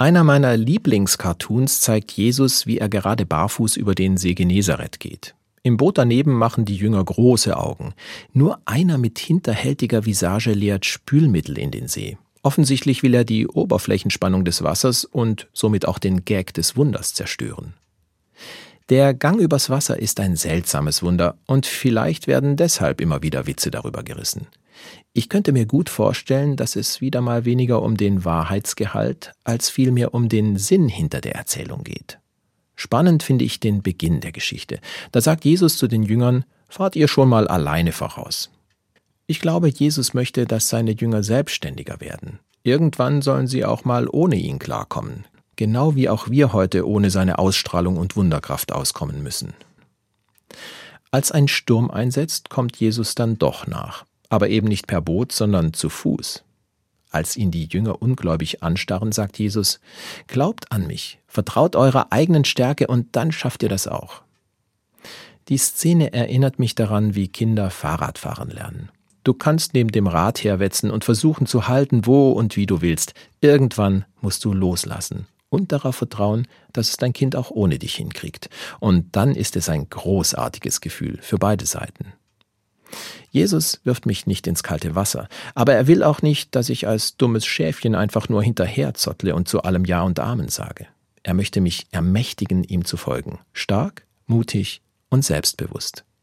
Einer meiner Lieblingscartoons zeigt Jesus, wie er gerade barfuß über den See Genezareth geht. Im Boot daneben machen die Jünger große Augen. Nur einer mit hinterhältiger Visage leert Spülmittel in den See. Offensichtlich will er die Oberflächenspannung des Wassers und somit auch den Gag des Wunders zerstören. Der Gang übers Wasser ist ein seltsames Wunder und vielleicht werden deshalb immer wieder Witze darüber gerissen. Ich könnte mir gut vorstellen, dass es wieder mal weniger um den Wahrheitsgehalt als vielmehr um den Sinn hinter der Erzählung geht. Spannend finde ich den Beginn der Geschichte. Da sagt Jesus zu den Jüngern, fahrt ihr schon mal alleine voraus. Ich glaube, Jesus möchte, dass seine Jünger selbstständiger werden. Irgendwann sollen sie auch mal ohne ihn klarkommen, genau wie auch wir heute ohne seine Ausstrahlung und Wunderkraft auskommen müssen. Als ein Sturm einsetzt, kommt Jesus dann doch nach, aber eben nicht per Boot, sondern zu Fuß. Als ihn die Jünger ungläubig anstarren, sagt Jesus, Glaubt an mich, vertraut eurer eigenen Stärke und dann schafft ihr das auch. Die Szene erinnert mich daran, wie Kinder Fahrradfahren lernen. Du kannst neben dem Rad herwetzen und versuchen zu halten, wo und wie du willst. Irgendwann musst du loslassen und darauf vertrauen, dass es dein Kind auch ohne dich hinkriegt. Und dann ist es ein großartiges Gefühl für beide Seiten. Jesus wirft mich nicht ins kalte Wasser, aber er will auch nicht, dass ich als dummes Schäfchen einfach nur hinterherzottle und zu allem Ja und Amen sage. Er möchte mich ermächtigen, ihm zu folgen, stark, mutig und selbstbewusst.